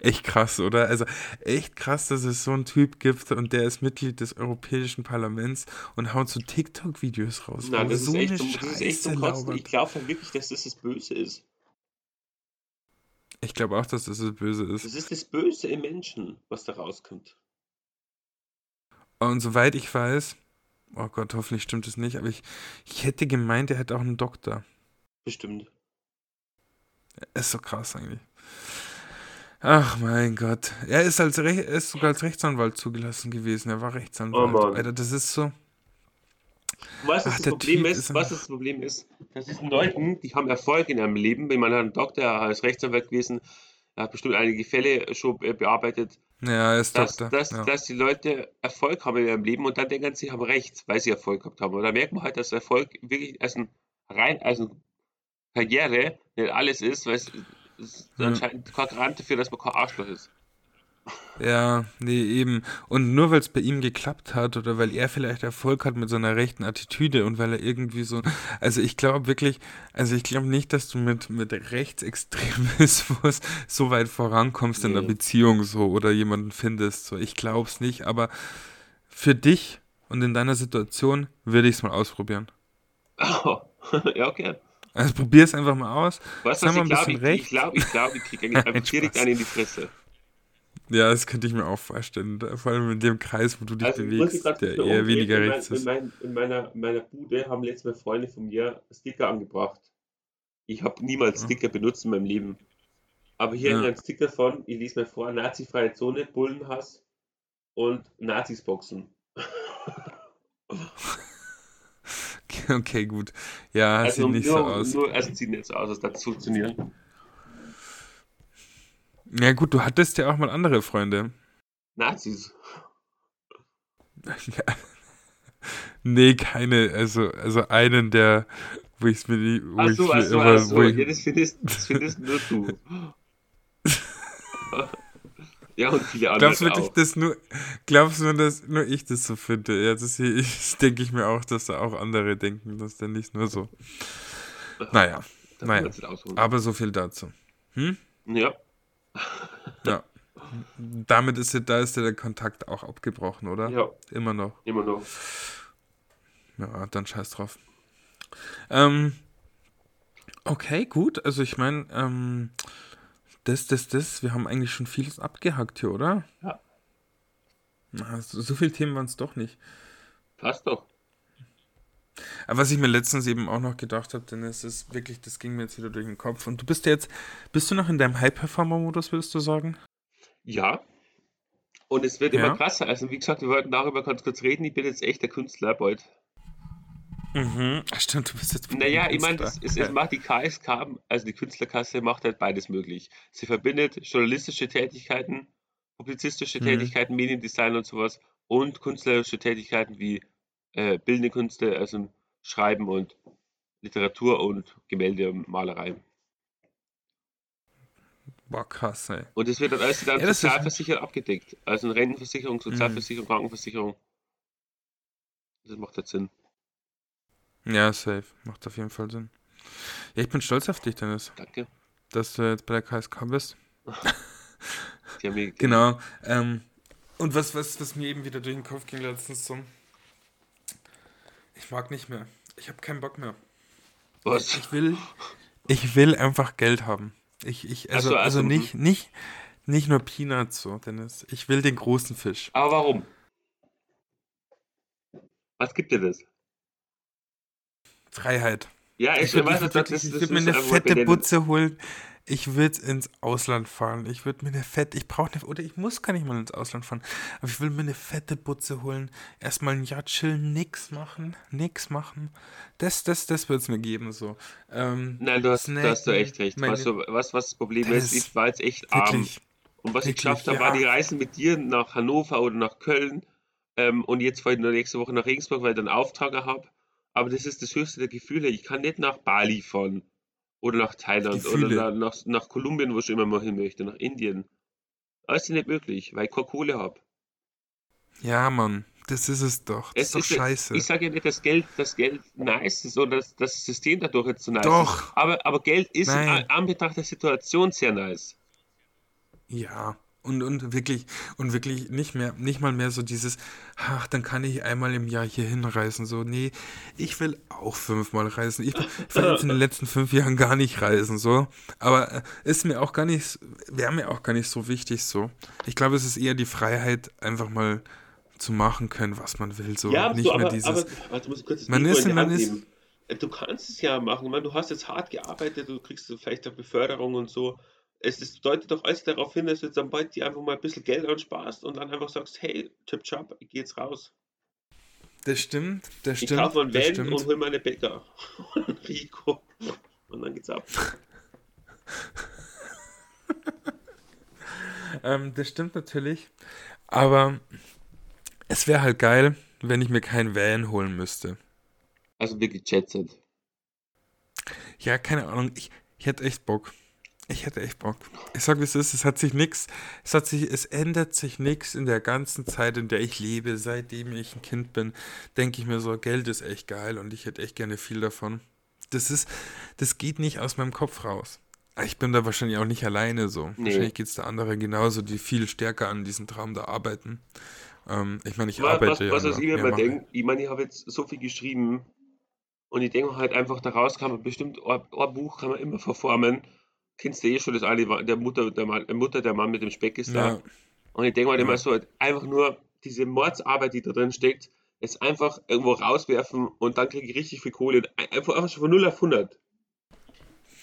Echt krass, oder? Also echt krass, dass es so einen Typ gibt und der ist Mitglied des Europäischen Parlaments und haut so TikTok-Videos raus. Nein, das ist so echt eine zum, das ist echt zum Scheiße Kotzen. Ich glaube halt wirklich, dass das das Böse ist. Ich glaube auch, dass das das Böse Das ist. ist das Böse im Menschen, was da rauskommt. Und soweit ich weiß, oh Gott, hoffentlich stimmt es nicht, aber ich, ich hätte gemeint, er hätte auch einen Doktor. Bestimmt. Ist so krass eigentlich. Ach mein Gott. Er ist, als Re er ist sogar als Rechtsanwalt zugelassen gewesen. Er war Rechtsanwalt. Oh Mann. Alter, das ist so. Was Ach, das Problem Typ ist, ist was das Problem ist, das sind Leute, die haben Erfolg in ihrem Leben. Wenn man einen Doktor, er ist Rechtsanwalt gewesen, er hat bestimmt einige Fälle schon bearbeitet, Ja, er ist dass, Doktor. dass, ja. dass die Leute Erfolg haben in ihrem Leben und dann denken sie, haben Recht, weil sie Erfolg gehabt haben. Und da merkt man halt, dass Erfolg wirklich als ein rein, als eine Karriere nicht alles ist, weil es, ist anscheinend kein Garant dafür, dass man kein Arschloch ist. Ja, nee, eben. Und nur weil es bei ihm geklappt hat oder weil er vielleicht Erfolg hat mit seiner rechten Attitüde und weil er irgendwie so. Also ich glaube wirklich, also ich glaube nicht, dass du mit, mit Rechtsextremismus so weit vorankommst in der Nee. Beziehung so oder jemanden findest. So, ich glaube es nicht, aber für dich und in deiner Situation würde ich es mal ausprobieren. ja, okay. Also probier es einfach mal aus. Weißt was ein ich glaube? Ich, recht. ich glaube, ich, glaube, ich kriege direkt einen in die Fresse. Ja, das könnte ich mir auch vorstellen. Vor allem in dem Kreis, wo du dich Also, bewegst, grad der eher umdrehen. weniger in, mein, rechts in, ist. mein, in, meiner, in meiner Bude haben letztes Mal Freunde von mir Sticker angebracht. Ich habe niemals Ja. Sticker benutzt in meinem Leben. Aber hier Ja. ein Sticker von, ich lese mal vor, nazifreie Zone, Bullenhass und Nazis boxen. Okay, gut. Ja, Also sieht nicht nur, so aus. nur, also sieht nicht so aus, als das funktionieren. Ja, gut, du hattest ja auch mal andere Freunde. Nazis. Ja. Nee, keine, also, also einen, der, wo ich es mir nie, wo Achso, ich mir achso, immer, achso. wo ich, Ja, das findest, das findest nur du. ja, und viele andere glaubst du wirklich, auch. dass nur, glaubst du, dass nur ich das so finde? Ja, das, hier- das denke ich mir auch, dass da auch andere denken, dass der nicht nur so. Naja, naja. aber so viel dazu. Hm? Ja, Ja. Damit ist ja, da ist ja der Kontakt auch abgebrochen, oder? ja, Immer noch. immer noch. Ja, dann scheiß drauf. Ähm, okay, gut. Also ich meine, ähm, das, das, das, wir haben eigentlich schon vieles abgehackt hier, oder? Ja. Na, so, so viele Themen waren es doch nicht. Passt doch. Aber was ich mir letztens eben auch noch gedacht habe, denn es ist wirklich, das ging mir jetzt wieder durch den Kopf. Und du bist ja jetzt, bist du noch in deinem High-Performer-Modus, würdest du sagen? Ja. Und es wird Ja. immer krasser. Also, wie gesagt, wir wollten darüber ganz kurz reden. Ich bin jetzt echt der Künstler bald. Mhm. Stimmt, du bist jetzt. Naja, ich meine, es, es macht die KSK, also die Künstlerkasse, macht halt beides möglich. Sie verbindet journalistische Tätigkeiten, publizistische Mhm. Tätigkeiten, Mediendesign und sowas und künstlerische Tätigkeiten wie äh, bildende Künste, also Schreiben und Literatur und Gemälde und Malerei. Boah, krass, ey. Und es wird dann alles dann Ja, das ist- sozialversichert abgedeckt. Also eine Rentenversicherung, Sozialversicherung, Krankenversicherung. Das macht halt Sinn. Ja, safe. Macht auf jeden Fall Sinn. Ja, ich bin stolz auf dich, Dennis, Danke. dass du jetzt bei der KSK bist. Genau. Ähm, und was, was, was mir eben wieder durch den Kopf ging letztens so. Ich mag nicht mehr. Ich habe keinen Bock mehr. Was? Ich will, ich will einfach Geld haben. Ich, ich, also, so, also also, nicht, nicht, nicht nur Peanuts so, Dennis. Ich will den großen Fisch. Aber warum? Was gibt dir das? Freiheit. Ja, ich, Ich würde weiß, das, das, das, ich würd mir eine fette. Butze holen. Ich würde ins Ausland fahren. Ich würde mir eine fette, ich brauche eine, oder ich muss gar nicht mal ins Ausland fahren, aber ich will mir eine fette Butze holen. Erstmal ein Jahr chillen, nix machen, nix machen. Das, das, das wird es mir geben, so. Ähm, Nein, du hast, snacken, du hast du echt recht. Meine, du, was, was das Problem das ist? Ich war jetzt echt arm. Und was wirklich, ich geschafft habe, ja. war die Reise mit dir nach Hannover oder nach Köln. Ähm, und jetzt fahre ich nächste Woche nach Regensburg, weil ich dann Auftrag habe. Aber das ist das höchste der Gefühle. Ich kann nicht nach Bali fahren. Oder nach Thailand. Gefühle. Oder nach, nach, nach Kolumbien, wo ich immer mal hin möchte. Nach Indien. Aber ist nicht möglich, weil ich keine Kohle habe. Ja, Mann. Das ist es doch. Das es ist doch ist, scheiße. Ich sage ja nicht, dass Geld, das Geld nice ist oder dass das System dadurch jetzt so nice doch. ist. Aber, aber Geld ist in Anbetracht der Situation sehr nice. Ja. Und, und wirklich, und wirklich nicht mehr, nicht mal mehr so dieses, ach, dann kann ich einmal im Jahr hier hinreisen. So, nee, ich will auch fünfmal reisen. Ich, ich will jetzt in den letzten fünf Jahren gar nicht reisen, so. Aber äh, ist mir auch gar nicht, wäre mir auch gar nicht so wichtig, so. Ich glaube, es ist eher die Freiheit, einfach mal zu machen können, was man will. So, ja, nicht so, mehr aber, dieses. Aber, warte, muss ich kurz das man ist, man ist, äh, Du kannst es ja machen. Ich meine, du hast jetzt hart gearbeitet, du kriegst vielleicht eine Beförderung und so es ist, deutet doch alles darauf hin, dass du jetzt am bald dir einfach mal ein bisschen Geld ansparst und dann einfach sagst, hey, Chip Chop, ich geh jetzt raus. Das stimmt, das ich stimmt. Ich kaufe einen Van und hol meine Bäcker. Rico. Und dann geht's ab. ähm, das stimmt natürlich. Aber es wäre halt geil, wenn ich mir keinen Van holen müsste. Also wirklich Jetset. Ja, keine Ahnung. Ich, ich hätte echt Bock. Ich hätte echt Bock. Ich sag, wie es ist, es hat sich nichts, es hat sich, es ändert sich nichts in der ganzen Zeit, in der ich lebe, seitdem ich ein Kind bin, denke ich mir so, Geld ist echt geil und ich hätte echt gerne viel davon. Das ist, das geht nicht aus meinem Kopf raus. Ich bin da wahrscheinlich auch nicht alleine so. Nee. Wahrscheinlich geht es da andere genauso, die viel stärker an diesem Traum da arbeiten. Ähm, ich meine, ich was, arbeite was, ja. Was, was ich mir immer denke, ich meine, ich habe jetzt so viel geschrieben und ich denke halt einfach, daraus kann man bestimmt, ein, ein Buch kann man immer verformen kennst du eh schon das eine, der Mutter, der Mann, Mutter, der Mann mit dem Speck ist da. Ja. Und ich denke mal ja. immer so, einfach nur diese Mordsarbeit, die da drin steckt, jetzt einfach irgendwo rauswerfen und dann kriege ich richtig viel Kohle. Einfach, einfach schon von 0 auf 100.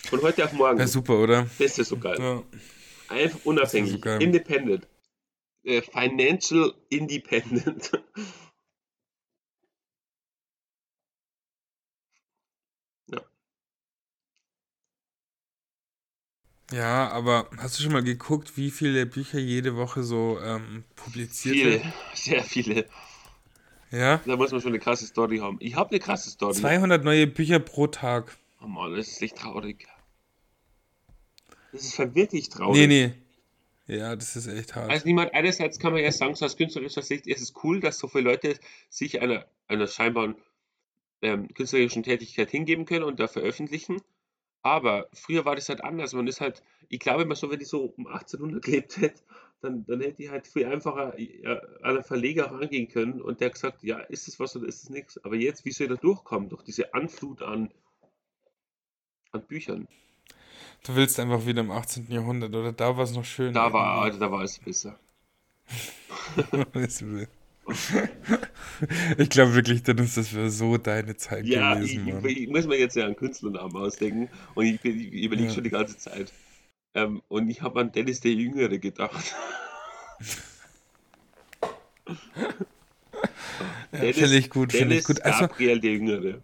Von heute auf morgen. Ja, super, oder? Das ist so geil. Ja. Einfach unabhängig. So independent. Äh, financial independent. Ja, aber hast du schon mal geguckt, wie viele Bücher jede Woche so ähm, publiziert Viele, werden? sehr viele. Ja? Da muss man schon eine krasse Story haben. Ich habe eine krasse Story. 200 neue Bücher pro Tag. Oh Mann, das ist echt traurig. Das ist wirklich traurig. Nee, nee. Ja, das ist echt hart. Also niemand, einerseits kann man ja sagen, so aus künstlerischer Sicht ist es cool, dass so viele Leute sich einer, einer scheinbaren ähm, künstlerischen Tätigkeit hingeben können und da veröffentlichen. Aber früher war das halt anders. Man ist halt, ich glaube immer so, wenn ich so um 1800 gelebt hätte, dann, dann hätte ich halt viel einfacher an einen Verleger rangehen können und der gesagt, ja, ist es was oder ist es nichts. Aber jetzt, wie soll ich da durchkommen? Durch diese Anflut an, an Büchern. Du willst einfach wieder im 18. Jahrhundert, oder? Da war es noch schön. Da war, also, da war es besser. ich glaube wirklich, Dennis, das wäre so deine Zeit ja, gewesen. Ja, ich, ich, muss mir jetzt ja einen Künstlernamen ausdenken und ich, ich, ich überlege ja. schon die ganze Zeit. Ähm, und ich habe an Dennis der Jüngere gedacht. ja, finde ich gut, finde ich gut. Also, Gabriel der Jüngere.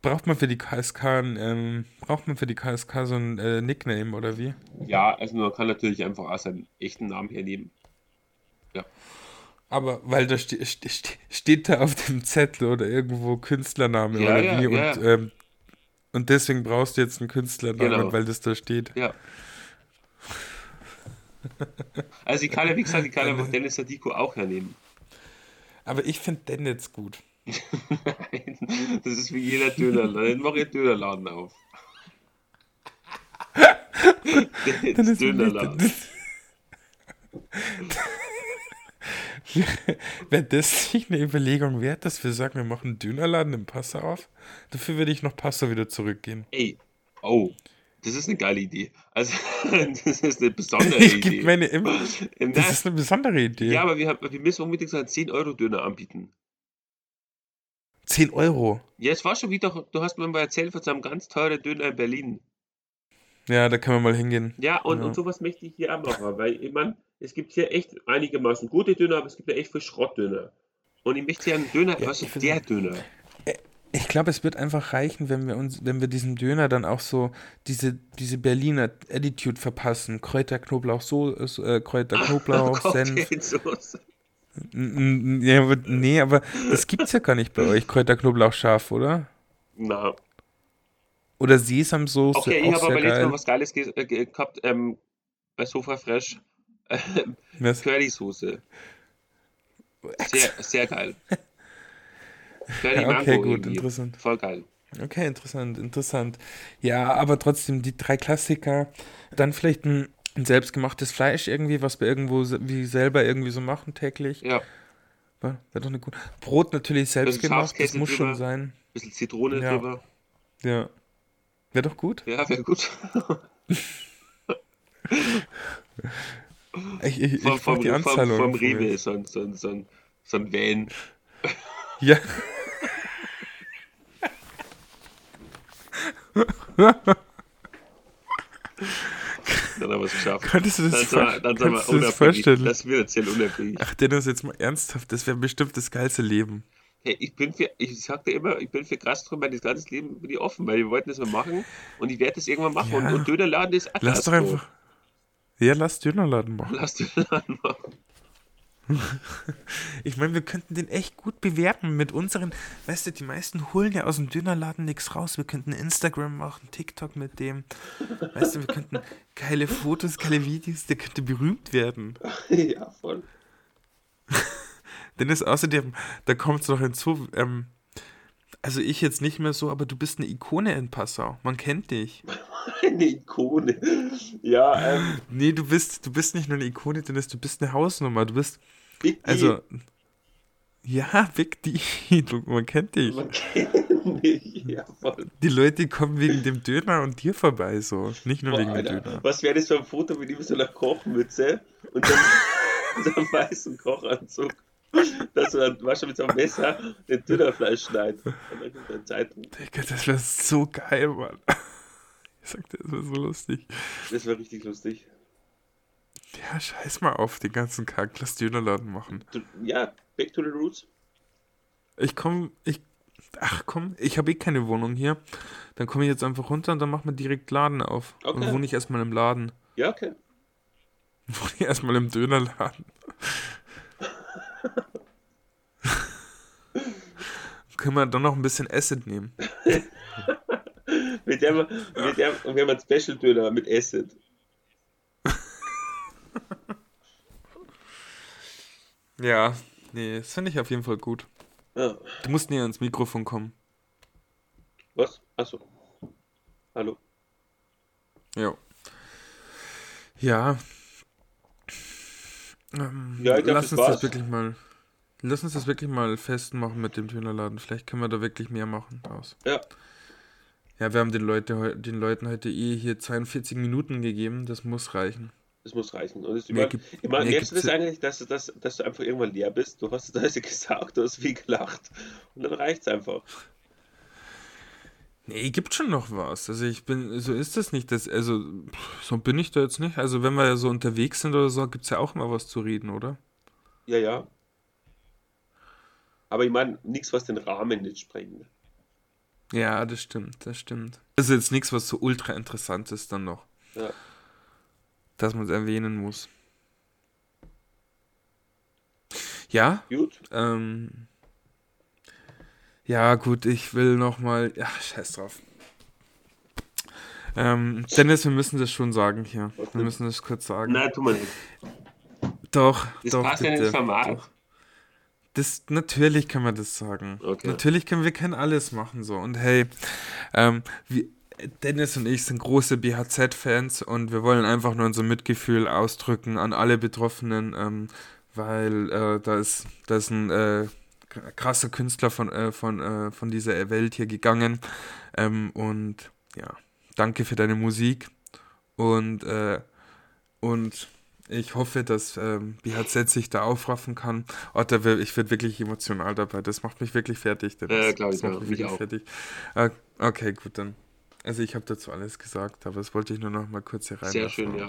Braucht man für die KSK ähm, braucht man für die KSK so ein äh, Nickname oder wie? Ja, also man kann natürlich einfach auch seinen echten Namen hernehmen. Ja. Aber weil da ste ste steht da auf dem Zettel oder irgendwo Künstlername ja, oder wie ja, und, ähm, und deswegen brauchst du jetzt einen Künstlernamen, genau. weil das da steht. Ja. Also ich kann ja, wie gesagt, ich kann einfach Dennis Sadiko auch hernehmen. Aber ich finde Dennis gut. Nein, das ist wie jeder Dönerladen. Dann mach ich Dönerladen auf. Dennis Dönerladen. Wäre das nicht eine Überlegung wert, dass wir sagen, wir machen einen Dönerladen im Passau auf? Dafür würde ich noch Passau wieder zurückgehen. Ey, oh, das ist eine geile Idee. Also, das ist eine besondere ich Idee. Meine immer, das ist eine besondere Idee. Ja, aber wir, wir müssen unbedingt so einen 10-Euro-Döner anbieten. 10 Euro? Ja, es war schon wieder, du hast mir mal erzählt von so einem ganz teuren Döner in Berlin. Ja, da kann man mal hingehen. Ja, und, Ja. und sowas möchte ich hier auch machen, weil ich meine, es gibt hier echt einigermaßen gute Döner, aber es gibt ja echt viel Schrottdöner. Und ich möchte hier einen Döner, Ja, was ist der Döner? Ich glaube, es wird einfach reichen, wenn wir uns, wenn wir diesem Döner dann auch so diese, diese Berliner Attitude verpassen. Kräuter, Knoblauch, so, äh, Kräuter, Knoblauch, Senf. Ja, aber, nee, aber das gibt's ja gar nicht bei euch. Kräuter, Knoblauch, scharf, oder? Na, Oder Sesamsoße, okay, ich habe aber letztes. Mal was Geiles ge äh, ge gehabt, ähm, bei Sofa Fresh. Currysoße. Sehr, sehr geil. Curry Ja, Mango okay, gut, irgendwie. interessant. Voll geil. Okay, interessant, interessant. Ja, aber trotzdem die drei Klassiker. Dann vielleicht ein, ein selbstgemachtes Fleisch irgendwie, was wir irgendwo wie selber irgendwie so machen täglich. Ja, Wäre doch eine gute. Brot natürlich selbst Bisschen gemacht, das muss schon drüber. sein. bisschen Zitrone Ja. drüber. Ja. Wäre doch gut. Ja, wäre gut. Ich, ich, ich Vom, vom, die vom, Anzahl vom irgendwie. Rewe, so ein, so ein, so ein, so ein Van. Ja. Dann haben wir es geschafft. Könntest du Dann das, dann wir könntest du das vorstellen? Das wird erzählen unabhängig. Ach, Dennis, jetzt mal ernsthaft. Das wäre bestimmt das geilste Leben. Hey, ich bin für, ich sagte immer, ich bin für Gastro mein ganzes Leben bin ich offen, weil wir wollten das mal machen und ich werde das irgendwann machen. Ja. Und, und Dönerladen ist auch Lass doch einfach. Ja, lass Dönerladen machen. Lass Dönerladen machen. Ich meine, wir könnten den echt gut bewerben mit unseren. Weißt du, die meisten holen ja aus dem Dönerladen nichts raus. Wir könnten Instagram machen, TikTok mit dem. Weißt du, wir könnten geile Fotos, geile Videos. Der könnte berühmt werden. ja, voll. Dennis, außerdem, da kommt es noch hinzu. Ähm, also ich jetzt nicht mehr so, aber du bist eine Ikone in Passau. Man kennt dich. Eine Ikone. Ja, ähm, Nee, du bist, du bist nicht nur eine Ikone, Dennis, du bist eine Hausnummer. Du bist, Big D. also, ja, Big D. Du, man kennt dich. Man kennt mich. Ja, voll. Die Leute kommen wegen dem Döner und dir vorbei, so. Nicht nur Boah, wegen dem Alter, Döner. was wäre das für ein Foto mit ihm so einer Kochmütze und dann so einem weißen Kochanzug, dass er dann wahrscheinlich mit so einem Messer den Dönerfleisch. Und Zeitung. Digga, das wäre so geil, Mann. Ich sag dir, das wäre so lustig. Das wäre richtig lustig. Ja, scheiß mal auf den ganzen Kack. Lass Dönerladen machen. Du, ja, back to the roots. Ich komm, ich, ach komm, ich habe eh keine Wohnung hier. Dann komme ich jetzt einfach runter und dann machen wir direkt Laden auf. Und Okay. wohne ich erstmal im Laden. Ja, okay. Wohne ich erstmal im Dönerladen. Können wir dann noch ein bisschen Acid nehmen? Mit der, mit der, und wir haben einen Special-Döner mit Acid. Ja, nee, das finde ich auf jeden Fall gut. Ah, Du musst näher ans Mikrofon kommen. was? Achso. Hallo. Ja. Ja. Ähm, Ja, ich glaub, lass das uns das war's. wirklich mal. Lass uns das wirklich mal festmachen mit dem Dönerladen. Vielleicht können wir da wirklich mehr machen draus. Ja. Ja, wir haben den, Leute, den Leuten heute eh hier 42 Minuten gegeben. Das muss reichen. Das muss reichen. Und das, Mehr gibt- mehr merkst du das eigentlich, dass, du- dass, dass du einfach irgendwann leer bist? Du hast es also gesagt, du hast viel gelacht. Und dann reicht's einfach. Nee, gibt schon noch was. Also ich bin, so ist das nicht. Das, also, so bin ich da jetzt nicht. Also wenn wir ja so unterwegs sind oder so, gibt es ja auch immer was zu reden, oder? Ja, ja. Aber ich meine, nichts, was den Rahmen nicht sprengt. Ja, das stimmt, das stimmt. Also jetzt nichts, was so ultra interessant ist dann noch. Ja. Dass man es erwähnen muss. Ja, Gut. ähm. Ja, gut, ich will nochmal. Ja, scheiß drauf. Ähm, Dennis, wir müssen das schon sagen hier. Wir müssen das kurz sagen. Nein, tu mal nicht. Doch, Das doch, passt ja bitte. ins Format. Doch. Das, natürlich kann man das sagen. Okay. Natürlich können wir können alles machen so. Und hey, ähm, wir, Dennis und ich sind große BHZ-Fans und wir wollen einfach nur unser Mitgefühl ausdrücken an alle Betroffenen, ähm, weil äh, da ist, da ist ein äh, krasser Künstler von, äh, von, äh, von dieser Welt hier gegangen. Ähm, und ja, danke für deine Musik. Und, äh, und ich hoffe, dass ähm, BHZ sich da aufraffen kann. Oh, da wär, ich werde wirklich emotional dabei. Das macht mich wirklich fertig. Dennis. Ja, glaub ich das macht auch. mich wirklich auch. fertig. Äh, okay, gut, dann. Also ich habe dazu alles gesagt, aber das wollte ich nur noch mal kurz hier rein. Sehr schön, ja.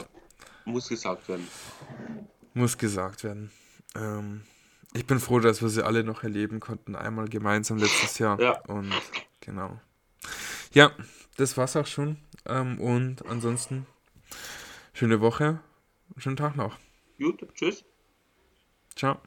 Muss gesagt werden. Muss gesagt werden. Ähm, ich bin froh, dass wir sie alle noch erleben konnten, einmal gemeinsam letztes Jahr. Ja. Und genau. Ja, das war's auch schon. Ähm, und ansonsten schöne Woche, schönen Tag noch. Gut, tschüss. Ciao.